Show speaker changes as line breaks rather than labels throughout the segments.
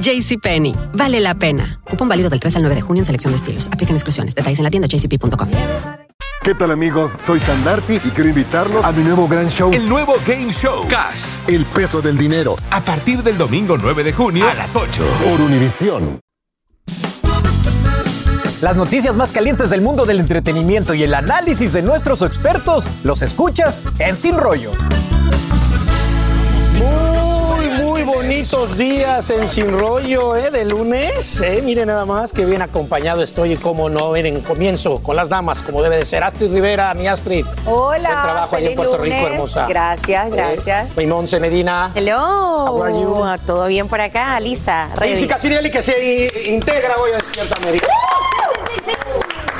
JCPenney, vale la pena. Cupón válido del 3 al 9 de junio en selección de estilos. Aplican exclusiones. Detalles en la tienda jcp.com.
¿Qué tal amigos? Soy Sandarti y quiero invitarlos a mi nuevo gran show.
El nuevo Game Show. Cash.
El peso del dinero.
A partir del domingo 9 de junio a las 8.
Por Univisión.
Las noticias más calientes del mundo del entretenimiento y el análisis de nuestros expertos los escuchas en Sin Rollo.
Muy, bonitos días en Sin Rollo, ¿eh? De lunes, ¿eh? Miren nada más que bien acompañado estoy y cómo no, miren, comienzo con las damas, como debe de ser. Astrid Rivera, mi Astrid.
Hola.
Buen trabajo allá en Puerto Rico, hermosa.
Gracias, gracias.
Eh, mi Monse Medina.
Hello.
How are you?
¿Todo bien por acá? Lista.
Daisy Casirielli, que se integra hoy a Despierta América.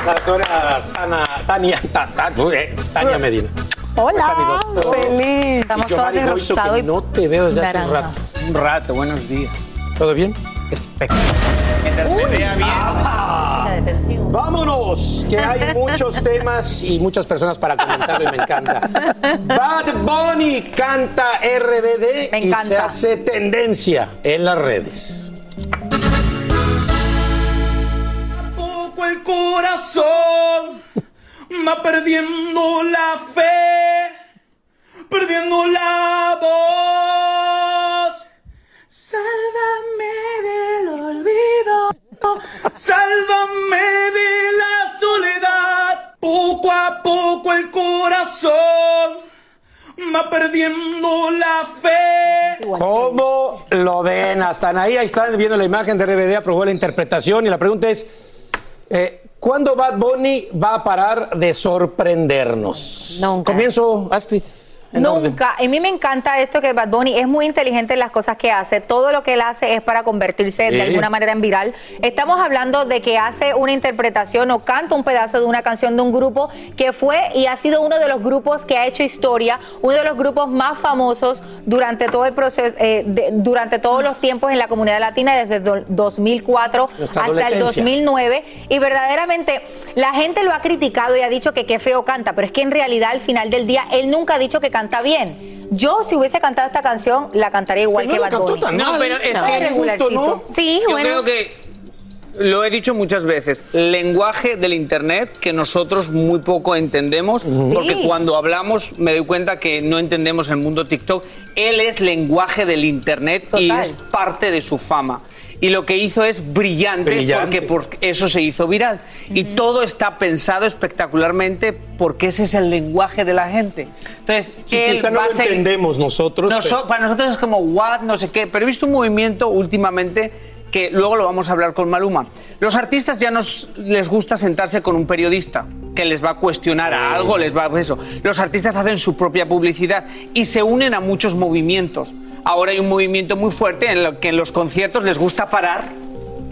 La doctora Tana, Tania, Ta- Ta- eh, Tania Medina.
Hola. Feliz. Estamos rosado
que
y
no te veo desde hace un rato.
Un rato, buenos días.
¿Todo bien?
Espectacular.
Detención.
Vámonos, que hay muchos temas y muchas personas para comentarlo y me encanta. Bad Bunny canta RBD
Me
y se hace tendencia en las redes.
poco el corazón va perdiendo la fe, perdiendo la voz. Sálvame del olvido, sálvame de la soledad. Poco a poco el corazón va perdiendo la fe.
¿Cómo lo ven? Hasta ahí, ahí están viendo la imagen de RBD, aprobó la interpretación y la pregunta es, eh, ¿cuándo Bad Bunny va a parar de sorprendernos?
Nunca.
Comienzo, Astrid. En orden.
Nunca. A mí me encanta esto que Bad Bunny es muy inteligente en las cosas que hace. Todo lo que él hace es para convertirse de alguna manera en viral. Estamos hablando de que hace una interpretación o canta un pedazo de una canción de un grupo que fue y ha sido uno de los grupos que ha hecho historia, uno de los grupos más famosos durante todo el proceso, eh, de- durante todos los tiempos en la comunidad latina, desde do- 2004
Nuestra
hasta el
adolescencia.
2009. Y verdaderamente la gente lo ha criticado y ha dicho que qué feo canta, pero es que en realidad al final del día él nunca ha dicho que canta bien. Yo si hubiese cantado esta canción la cantaría igual
Pero
que
no la
Bad
cantó
Bunny.
tan
No,
mal.
pero es
No,
que-
regularcito, ¿no?
Sí,
Yo
bueno.
creo que lo he dicho muchas veces, lenguaje del Internet que nosotros muy poco entendemos, porque
Sí.
cuando hablamos me doy cuenta que no entendemos el mundo TikTok. Él es lenguaje del Internet y es parte de su fama. Y lo que hizo es brillante,
Brillante.
porque por eso se hizo viral. Y todo está pensado espectacularmente porque ese es el lenguaje de la gente. Entonces,
Sí,
él
quizá no
va
lo
seguir-
entendemos nosotros. Pero-
para nosotros es como, what, no sé qué. Pero he visto un movimiento últimamente que luego lo vamos a hablar con Maluma. Los artistas ya nos les gusta sentarse con un periodista que les va a cuestionar a algo, les va a eso. Los artistas hacen su propia publicidad y se unen a muchos movimientos. Ahora hay un movimiento muy fuerte en lo que en los conciertos les gusta parar.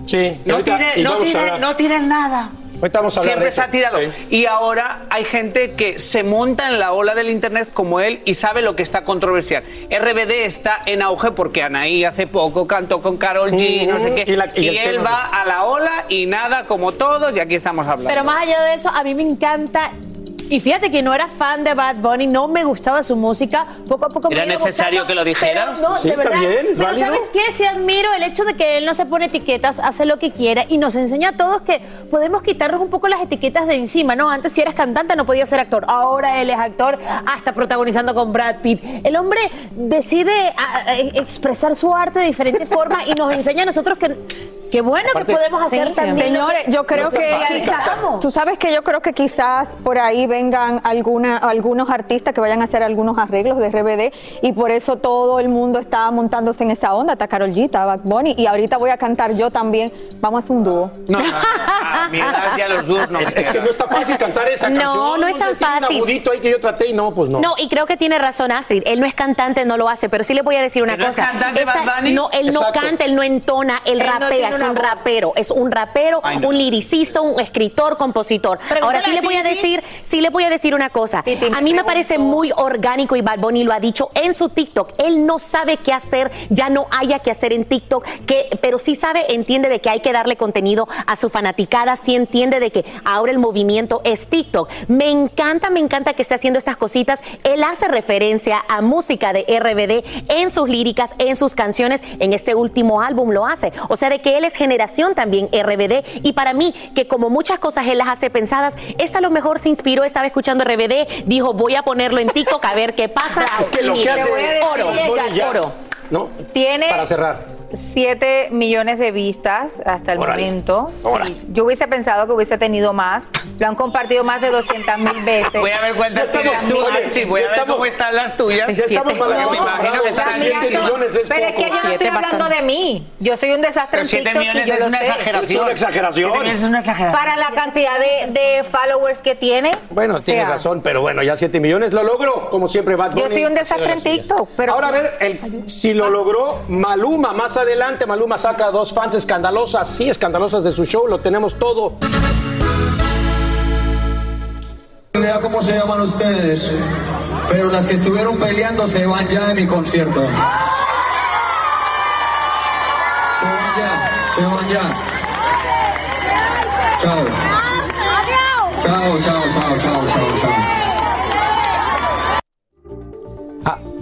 Sí,
No
ahorita-
tiren,
y
no
hablar.
no tiren nada.
Ahorita vamos a hablar
Siempre
de
se ha tirado.
Sí.
Y ahora hay gente que se monta en la ola del Internet como él y sabe lo que está controversial. RBD está en auge porque Anaí hace poco cantó con Carol G, no sé qué.
Y la- y
él
tema
va a la ola y nada como todos y aquí estamos hablando.
Pero más allá de eso, a mí me encanta. Y fíjate que no era fan de Bad Bunny, no me gustaba su música. Poco a poco me
¿Era
ha ido
necesario
gustando,
que lo dijeras?
pero no,
Sí,
de
está
verdad.
bien, es
pero
válido.
¿sabes qué? Sí admiro el hecho de que él no se pone etiquetas, hace lo que quiera y nos enseña a todos que podemos quitarnos un poco las etiquetas de encima, ¿no? Antes si eras cantante no podías ser actor, ahora él es actor, hasta protagonizando con Brad Pitt. El hombre decide a- a- expresar su arte de diferentes formas y nos enseña a nosotros que Qué bueno que podemos hacer
Sí,
también.
Señores, yo creo que tú sabes que yo creo que quizás por ahí vengan alguna, algunos artistas que vayan a hacer algunos arreglos de RBD y por eso todo el mundo está montándose en esa onda. Está Karol G, está Bad Bunny y ahorita voy a cantar yo también. Vamos a hacer un dúo.
No, no, no. A mi edad ya los dúos no
Es, es que no está fácil cantar esta
No,
canción.
no es tan fácil.
Un agudito ahí que yo traté y no, pues no.
No, y creo que tiene razón Astrid. Él no es cantante, no lo hace, pero sí le voy a decir una
¿Pero no es
cosa.
cantante Bad Bunny?
no, él
Exacto.
no canta, él no entona, él,
Él no
rapea, es un
voz.
rapero, es un rapero, un liricista, un escritor, compositor.
Pregúntale
Ahora sí le voy a decir, sí le voy a decir una cosa.
Titi
A mí me parece muy orgánico y Bad Bunny lo ha dicho en su TikTok. Él no sabe qué hacer, ya no haya que hacer en TikTok, que, pero sí sabe, entiende de que hay que darle contenido a su fanaticada, sí entiende de que ahora el movimiento es TikTok. Me encanta, me encanta que esté haciendo estas cositas. Él hace referencia a música de RBD en sus líricas, en sus canciones, en este último álbum lo hace. O sea, de que él generación también RBD y para mí, que como muchas cosas él las hace pensadas, esta a lo mejor se inspiró, estaba escuchando RBD, dijo voy a ponerlo en TikTok a ver qué pasa.
Es que lo que hace
oro,
ya,
oro.
¿no?
Tiene
Para cerrar.
7 millones de vistas hasta el momento. Sí, yo hubiese pensado que hubiese tenido más. Lo han compartido más de 200 mil veces.
Voy a ver cuántas
Ya estamos-
tú, Archie. Voy a ver
estamos-
cómo están las tuyas.
Ya estamos mal
Me imagino que están
siete
así.
millones es
Pero es que yo no estoy hablando
bastante.
de mí. Yo soy un desastre
Pero
en
7
TikTok y
millones
yo
es
lo
una
sé.
exageración.
Es una exageración.
7 millones es una exageración.
Para la cantidad de, de followers que tiene.
Bueno,
o
tienes
sea,
razón, pero bueno, ya 7 millones lo logró, como siempre Bad Bunny.
Yo soy un desastre
de
en. TikTok, pero-
Ahora a ver, el- si lo logró Maluma, más adelante Maluma saca dos fans escandalosas, sí, escandalosas de su show, lo tenemos todo.
idea cómo se llaman ustedes, pero las que estuvieron peleando se van ya de mi concierto. Se van ya, se van ya. Chao. Chao, chao, chao, chao, chao, chao.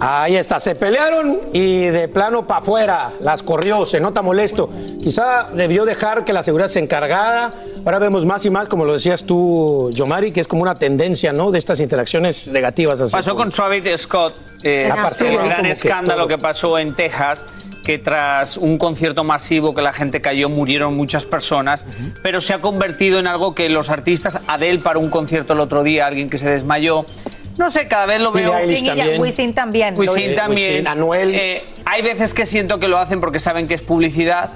Ahí está, se pelearon y de plano para afuera, las corrió, se nota molesto. Quizá debió dejar que la seguridad se encargara. Ahora vemos más y más, como lo decías tú, Yomari, que es como una tendencia, ¿no? De estas interacciones negativas. Así
Pasó con Travis Scott, eh,
A partir de
el gran
que
escándalo que pasó en Texas, que tras un concierto masivo que la gente cayó, murieron muchas personas, pero se ha convertido en algo que los artistas, Adele para un concierto el otro día, alguien que se desmayó, no sé, cada vez lo veo...
Wisin
también.
Wisin también.
Wisin también.
Anuel.
Eh, hay veces que siento que lo hacen porque saben que es publicidad.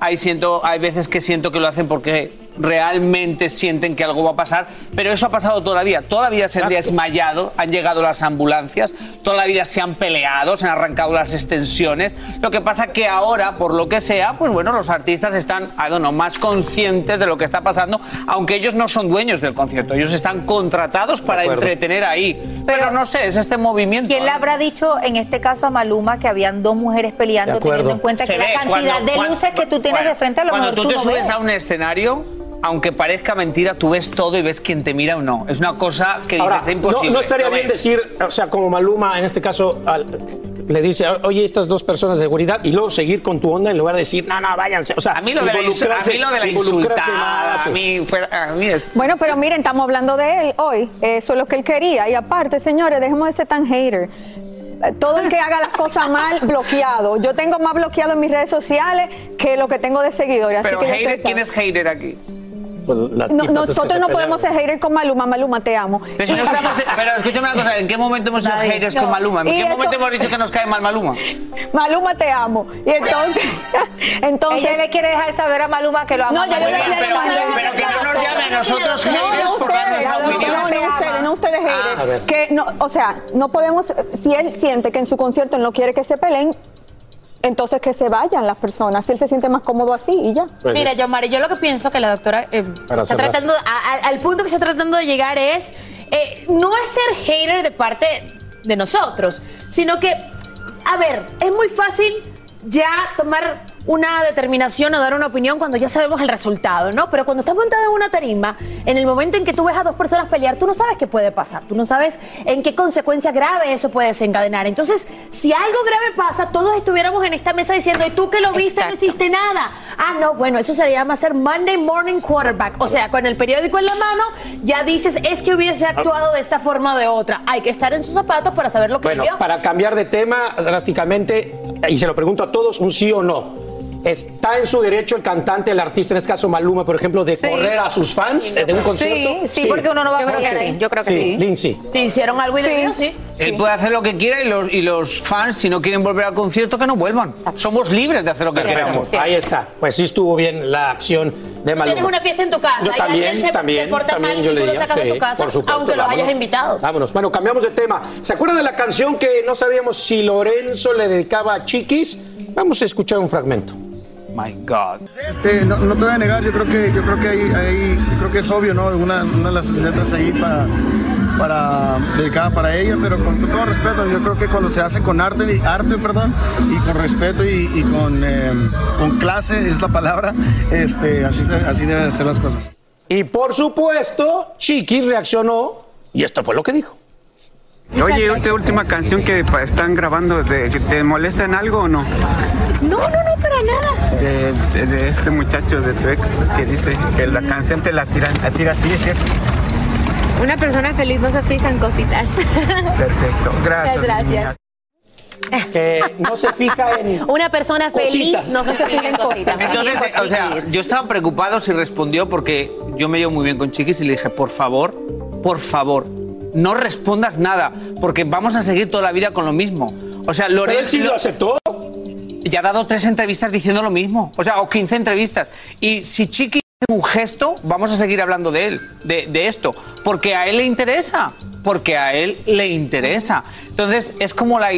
Hay, siento, hay veces que siento que lo hacen porque realmente sienten que algo va a pasar, pero eso ha pasado toda la vida. Toda la vida se han
Exacto.
desmayado, han llegado las ambulancias, toda la vida se han peleado, se han arrancado las extensiones. Lo que pasa que ahora, por lo que sea, pues bueno, los artistas están, I don't know, más conscientes de lo que está pasando, aunque ellos no son dueños del concierto, ellos están contratados para entretener ahí. Pero, no sé, es este movimiento.
¿Quién le
¿eh?
habrá dicho en este caso a Maluma que habían dos mujeres peleando,
De acuerdo.
teniendo en cuenta
Se
que
ve
la cantidad
cuando-
de
cuando-
luces que tú tienes
bueno,
de frente a lo
Cuando
mejor
tú te
no
subes
ves?
a un escenario, aunque parezca mentira, tú ves todo y ves quién te mira o no. Es una cosa que
Ahora,
dices, es
no,
imposible.
no estaría bien
ves.
decir, o sea, como Maluma en este caso al- le dice, oye, estas dos personas de seguridad, y luego seguir con tu onda en lugar de decir, no, no, váyanse. O sea,
A mí lo de la, insu- a
involucrarse-
mí lo de la
involucrarse
insultada,
más.
a mí, fuera- a mí es...
Bueno, pero miren, estamos hablando de él hoy. Eso es lo que él quería. Y aparte, señores, dejemos de ser tan hater. Todo el que haga las cosas mal, bloqueado. Yo tengo más bloqueado en mis redes sociales que lo que tengo de seguidores. así
Pero
que
hater, ¿quién es hater aquí?
Pues,
No- nosotros no
pelearon.
podemos ser hater con Maluma. Maluma, te amo.
Pero, si no estamos- pero escúchame una cosa, ¿en qué momento hemos sido
Nadie.
haters
No.
con Maluma? ¿En
Y
qué
eso-
momento hemos dicho que nos cae mal Maluma?
Maluma, te amo. Y entonces, entonces
Ella le quiere dejar saber a Maluma que lo ama.
No, yo le- le-
pero, que no nos llame a nosotros
No,
haters
no
por darnos
ustedes,
la
no,
opinión.
no, no ustedes, no ustedes haters.
a ver.
Que no, o sea, no podemos, si él siente que en su concierto no quiere que se peleen, entonces que se vayan las personas, si él se siente más cómodo así y ya.
Pues,
Mira, yo, Mari, yo lo que pienso que la doctora eh, está
cerrar.
tratando, a- a- al punto que está tratando de llegar es, eh, no es ser hater de parte de nosotros, sino que, a ver, es muy fácil ya tomar una determinación o dar una opinión cuando ya sabemos el resultado, ¿no? Pero cuando estás montado en una tarima, en el momento en que tú ves a dos personas pelear, tú no sabes qué puede pasar, tú no sabes en qué consecuencia grave eso puede desencadenar. Entonces, si algo grave pasa, todos estuviéramos en esta mesa diciendo, ¿y tú que lo viste no hiciste nada? Ah, no, bueno, eso se llama ser Monday Morning Quarterback. O sea, con el periódico en la mano, ya dices, es que hubiese actuado de esta forma o de otra. Hay que estar en sus zapatos para saber lo que
Bueno,
vivió.
para cambiar de tema drásticamente, y se lo pregunto a todos, un sí o no. ¿Está en su derecho el cantante, el artista, en este caso Maluma, por ejemplo, de correr a sus fans eh, de un concierto?
Sí, sí, porque uno no va a correr.
sí, yo creo que sí.
Lindsay.
Si hicieron algo indebido, sí.
Él puede hacer lo que quiera y los, y los fans, si no quieren volver al concierto, que no vuelvan. Somos libres de hacer lo que queramos.
Ahí está. Pues sí estuvo bien la acción de Maluma.
Tienes una fiesta en tu casa
Yo
y
también,
alguien se,
también,
se porta
también
mal
yo
y
le
tú lo
diría,
sacas de
sí,
tu casa,
por supuesto,
aunque los
vámonos.
hayas invitado.
Vámonos. Bueno, cambiamos de tema. ¿Se acuerdan de la canción que no sabíamos si Lorenzo le dedicaba a Chiquis? Vamos a escuchar un fragmento.
My God.
Este, no, no te voy a negar, yo creo que, yo creo que ahí- yo creo que es obvio, ¿no? Una, una de las letras ahí para, para dedicada para ella, pero con todo respeto, yo creo que cuando se hace con arte, y- arte perdón, y con respeto y, y con, eh, con clase es la palabra, este, así, así deben ser las cosas.
Y por supuesto, Chiquis reaccionó y esto fue lo que dijo.
Oye, esta última canción que están grabando, ¿te molesta en algo o no?
No, no, no, para nada.
De, de- de este muchacho de tu ex que dice que la canción te la tira, la tira a ti, ¿es cierto?
Una persona feliz no se fija en cositas.
Perfecto, gracias.
Muchas gracias.
niña.
Que no se fija en.
Una persona feliz
Cositas.
no se fija en cositas.
Entonces, o sea, yo estaba preocupado si respondió porque yo me llevo muy bien con Chiquis y le dije, por favor, por favor, no respondas nada, porque vamos a seguir toda la vida con lo mismo. O sea, Lorenzo...
él sí lo aceptó.
Ya ha dado tres entrevistas diciendo lo mismo. O sea, o 15 entrevistas. Y si Chiqui hace un gesto, vamos a seguir hablando de él, de, de esto. Porque a él le interesa. Porque a él le interesa. Entonces, es como la...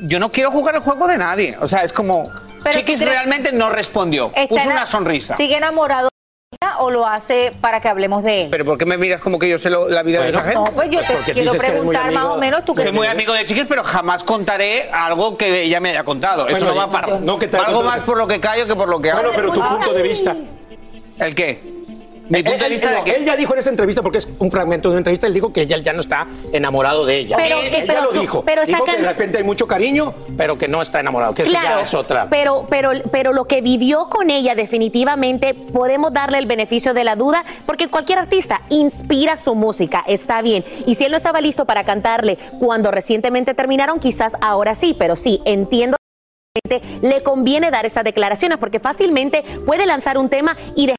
Yo no quiero jugar el juego de nadie. O sea, es como...
Pero
Chiquis
¿tú crees-
realmente no respondió. Puso una sonrisa.
¿Sigue enamorado o lo hace para que hablemos de él?
¿Pero por qué me miras como que yo sé lo- la vida de esa gente?
No, pues yo te
porque
quiero
que
preguntar más o menos tú
Soy
qué
muy amigo de Chiquis, pero jamás contaré algo que ella me haya contado. Eso no va para...
no que te
algo más por lo que callo que por lo que hago.
Bueno, pero tu punto de vista.
¿El qué? Mi punto de
Él-
vista
él-
de que...
él ya dijo en esta entrevista, porque es un fragmento de una entrevista, él dijo que ella ya no está enamorado de ella.
Pero-
Él
eh,
ya lo
su-
dijo.
pero esa
dijo que de repente hay mucho cariño, pero que no está enamorado, que eso ya es otra.
Pero, pero, pero lo que vivió con ella definitivamente podemos darle el beneficio de la duda, porque cualquier artista inspira su música, está bien. Y si él no estaba listo para cantarle cuando recientemente terminaron, quizás ahora sí, pero sí, entiendo que le conviene dar esas declaraciones, porque fácilmente puede lanzar un tema y dejar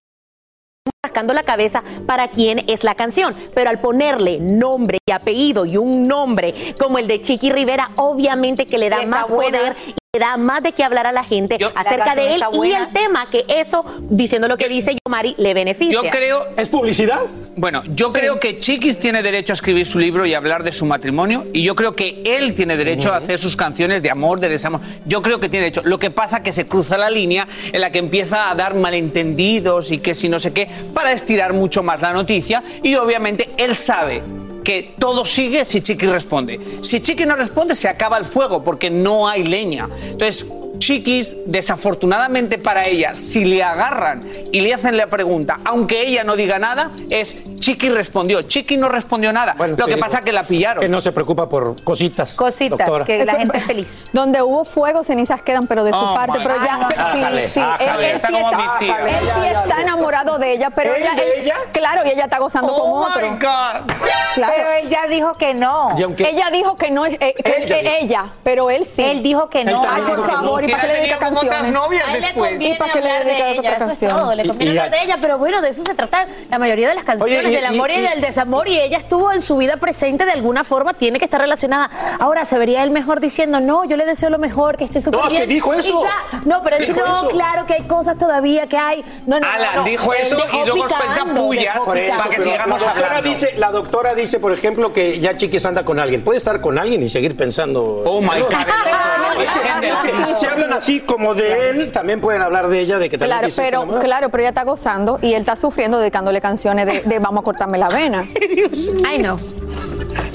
rascando la cabeza para quién es la canción, pero al ponerle nombre y apellido y un nombre como el de Chiqui Rivera, obviamente que le da más
buena.
poder da más de qué hablar a la gente acerca de él y el tema que eso, diciendo lo que dice Yomari, le beneficia.
Yo creo...
¿Es publicidad?
Bueno, yo creo que Chiquis tiene derecho a escribir su libro y hablar de su matrimonio y yo creo que él tiene derecho a hacer sus canciones de amor, de desamor. Yo creo que tiene derecho. Lo que pasa que se cruza la línea en la que empieza a dar malentendidos y que si no sé qué, para estirar mucho más la noticia y obviamente él sabe que todo sigue si Chiqui responde. Si Chiqui no responde, se acaba el fuego porque no hay leña. Entonces, Chiquis, desafortunadamente para ella, si le agarran y le hacen la pregunta, aunque ella no diga nada, es Chiqui respondió. Chiqui no respondió nada. Lo que
digo
pasa que la pillaron.
Que no se preocupa por cositas.
Cositas,
doctora.
que la gente es feliz.
Donde hubo fuego, cenizas quedan, pero de su
Oh,
parte. Pero ya, sí, sí, él, él
Está
sí
como
está,
mis tías.
él sí está enamorado de ella, pero
¿Él
ella,
de ella?
claro, y ella está gozando con
Oh
otro.
my God.
Claro.
Pero él ya dijo que no.
Aunque-
Ella dijo que no es eh, que-
Ella
que ella, pero él sí.
Él dijo que no.
Ay, por
que
favor, ¿y para qué le dedica
otras
canciones?
novias
A él le
después.
conviene
¿Y para qué le
hablar de
dedica
ella,
otra
eso es
canción?
todo, le conviene hablar de ella, pero bueno, de eso se trata la mayoría de las canciones, del amor y,
y-
del desamor, y ella estuvo en su vida presente de alguna forma, tiene que estar relacionada. Ahora, se vería él mejor diciendo, no, yo le deseo lo mejor, que esté súper
No, es
bien.
que dijo eso.
Ya- no, pero
Dijo
no,
eso.
claro que hay cosas todavía que hay. No, no,
Alan
no, no.
dijo eso y luego suelta pullas para que sigamos
la doctora
hablando.
dice, la doctora dice, por ejemplo, que ya Chiquis anda con alguien. Puede estar con alguien y seguir pensando.
Oh my God.
Si hablan así como de él, también pueden hablar de ella, de que también
Claro, pero, claro, pero ella está gozando y él está sufriendo dedicándole canciones de, de vamos a cortarme la vena.
Ay, no.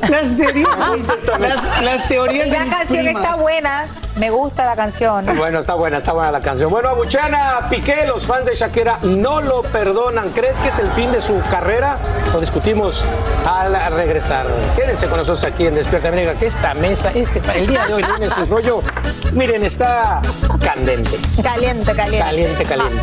Las teorías, las, las teorías de
La
mis
canción
primas.
está buena. Me gusta la canción.
Bueno, está buena, está buena la canción. Bueno, Abuchana Piqué, los fans de Shakira no lo perdonan. ¿Crees que es el fin de su carrera? Lo discutimos al regresar. Quédense con nosotros aquí en Despierta América, que esta mesa, este, para el día de hoy, lunes, el rollo, miren, está candente.
Caliente, caliente.
Caliente, caliente.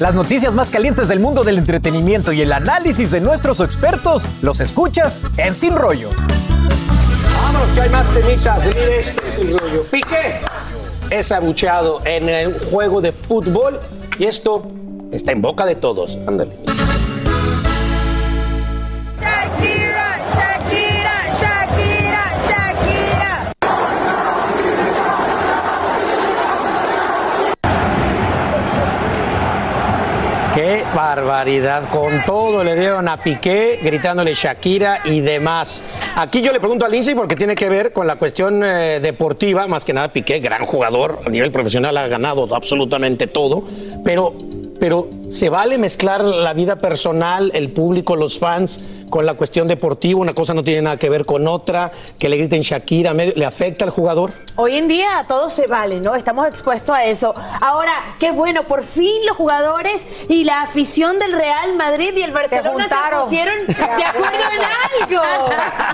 Las noticias más calientes del mundo del entretenimiento y el análisis de nuestros expertos los escuchas en Sin Rollo.
Vámonos, que hay más temitas. Mire esto, sin rollo. Piqué es abucheado en el juego de fútbol y esto está en boca de todos. Ándale. Barbaridad. Con todo le dieron a Piqué, gritándole Shakira y demás. Aquí yo le pregunto a Lindsay porque tiene que ver con la cuestión eh, deportiva, más que nada Piqué, gran jugador, a nivel profesional ha ganado absolutamente todo, pero, pero ¿se vale mezclar la vida personal, el público, los fans con la cuestión deportiva? Una cosa no tiene nada que ver con otra, que le griten Shakira, medio- ¿le afecta al jugador?
Hoy en día todo se vale, ¿no? Estamos expuestos a eso. Ahora, qué bueno, por fin los jugadores y la afición del Real Madrid y el Barcelona se,
juntaron.
pusieron de acuerdo en algo.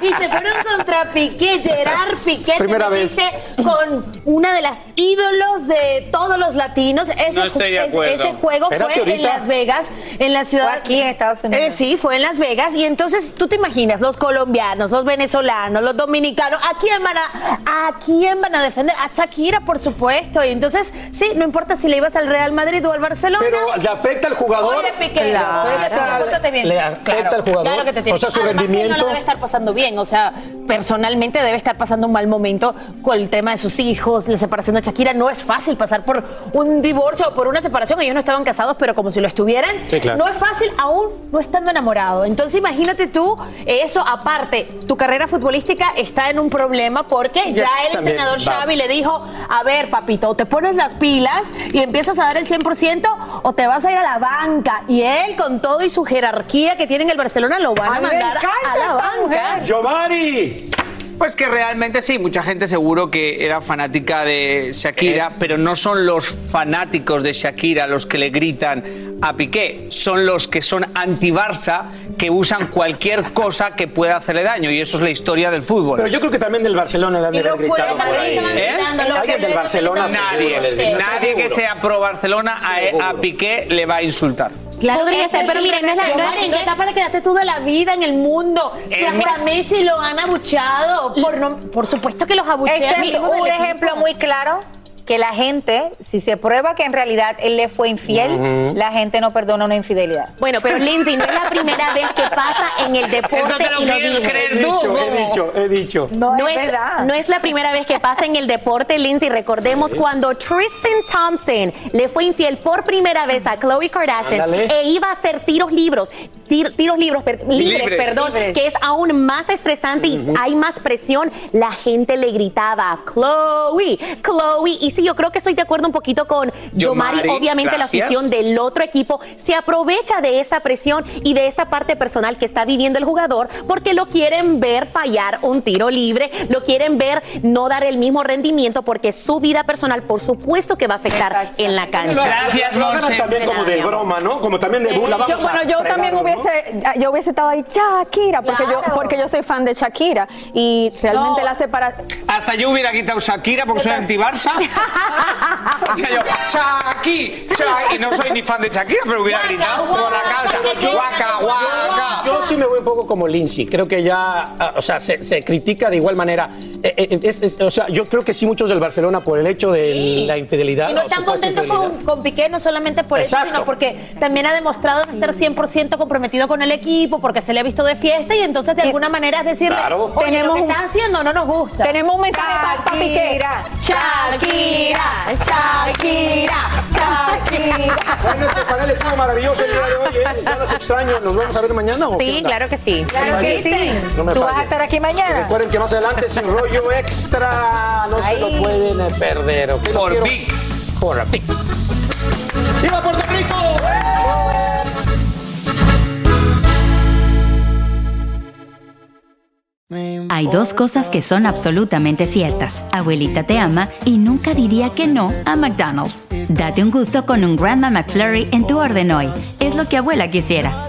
Y se fueron contra Piqué, Gerard Piqué,
Primera vez.
con una de las ídolos de todos los latinos. Ese,
No estoy de
ese-
acuerdo.
ese juego
Espérate
fue en. Las Vegas, en la ciudad.
Fue aquí en Estados Unidos.
Eh, sí, fue en Las Vegas. Y entonces tú te imaginas, los colombianos, los venezolanos, los dominicanos, ¿a quién van a, a quién van a defender? A Shakira, por supuesto. Y entonces, sí, no importa si le ibas al Real Madrid o al Barcelona.
Pero le afecta al jugador.
Oye, Piqué,
Claro.
oye, Piqué, pórtate bien.
Le afecta al jugador.
Claro que te tiene.
O sea, su
Además,
rendimiento.
no lo debe estar pasando bien. O sea, personalmente debe estar pasando un mal momento con el tema de sus hijos, la separación de Shakira. No es fácil pasar por un divorcio o por una separación. Ellos no estaban casados, pero como si lo estuvieran.
Sí, claro.
No es fácil aún no estando enamorado. Entonces, imagínate tú, eso aparte, tu carrera futbolística está en un problema porque ya, el entrenador
va.
Xavi le dijo, a ver, papito, o te pones las pilas y empiezas a dar el 100% o te vas a ir a la banca. Y él, con todo y su jerarquía que tiene en el Barcelona, lo van a,
A
mandar a la banca.
mujer.
Giovanni.
Pues que realmente sí, mucha gente seguro que era fanática de Shakira, pero no son los fanáticos de Shakira los que le gritan a Piqué, son los que son anti-Barça, que usan cualquier cosa que pueda hacerle daño, y eso es la historia del fútbol.
Pero yo creo que también del Barcelona le han de haber
los
gritado por ahí.
¿Eh?
Alguien del Barcelona seguro grita.
Nadie que sea pro Barcelona a, a. Piqué le va a insultar.
Claro,
Podría ser, pero miren, no es la- no es-
¿en qué etapa te quedaste tú de la vida en el mundo? Si hasta
mi-
Messi lo han abucheado. Por, no- por supuesto que los abuchean.
Este es un
equipo.
ejemplo muy claro que la gente, si se prueba que en realidad él le fue infiel, la gente no perdona una infidelidad.
Bueno, pero Lindsay, no es la primera vez que pasa en el deporte
Eso te lo
y lo
quieres
dije.
creer
dicho, he dicho, he dicho.
No,
No
es,
es,
verdad.
no es la primera vez que pasa en el deporte, Lindsay. Recordemos cuando Tristan Thompson le fue infiel por primera vez a Khloe Kardashian
Ándale.
e iba a hacer tiros libres, tir- tiros libres, per- libres,
Libres.
perdón,
Libres.
que es aún más estresante y hay más presión. La gente le gritaba, Chloe, Chloe. Y sí, yo creo que estoy de acuerdo un poquito con Yomari.
Yomari,
Obviamente la afición del otro equipo se aprovecha de esta presión y de esta parte personal que está viviendo el jugador porque lo quieren ver fallar un tiro libre, lo quieren ver no dar el mismo rendimiento porque su vida personal, por supuesto que va a afectar en la cancha.
Gracias, Monse.
también como de broma, ¿no? Como también de burla.
Yo,
Vamos a
bueno, yo también
fregarnos, ¿no?
hubiese, yo hubiese estado ahí, Shakira, porque yo, porque yo soy fan de Shakira y realmente
No.
la separación.
Hasta yo hubiera quitado Shakira porque soy anti-Barça. O sea, yo, Chaki, Chaki, y no soy ni fan de Shakira, pero hubiera gritado por la casa. Guaca,
sí me voy un poco como Lindsay. Creo que ya, ah, o sea, se, se critica de igual manera. Eh, eh, es- es- o sea, yo creo que sí muchos del Barcelona por el hecho de la infidelidad.
Y no están contentos con, con Piqué, no solamente por eso, sino porque también ha demostrado estar 100% comprometido con el equipo, porque se le ha visto de fiesta y entonces de alguna manera es decirle,
Claro.
oye,
Tenemos
lo que estás haciendo no nos gusta.
Tenemos un mensaje para Piqué.
Shakira, Shakira, Shakira.
Bueno, este panel estuvo maravilloso el día de hoy. ¿eh? Ya las extraño. ¿Nos vamos a ver mañana o qué
Sí, claro que sí.
Claro que sí. No me
Tú vas a estar aquí mañana.
Recuerden que más adelante sin rollo extra. No se lo pueden eh, perder. ¿ok? Los
Por. VIX.
Por VIX. ¡Viva Puerto Rico!
Hay dos cosas que son absolutamente ciertas. Abuelita te ama y nunca diría que no a McDonald's. Date un gusto con un Grandma McFlurry en tu orden hoy. Es lo que abuela quisiera.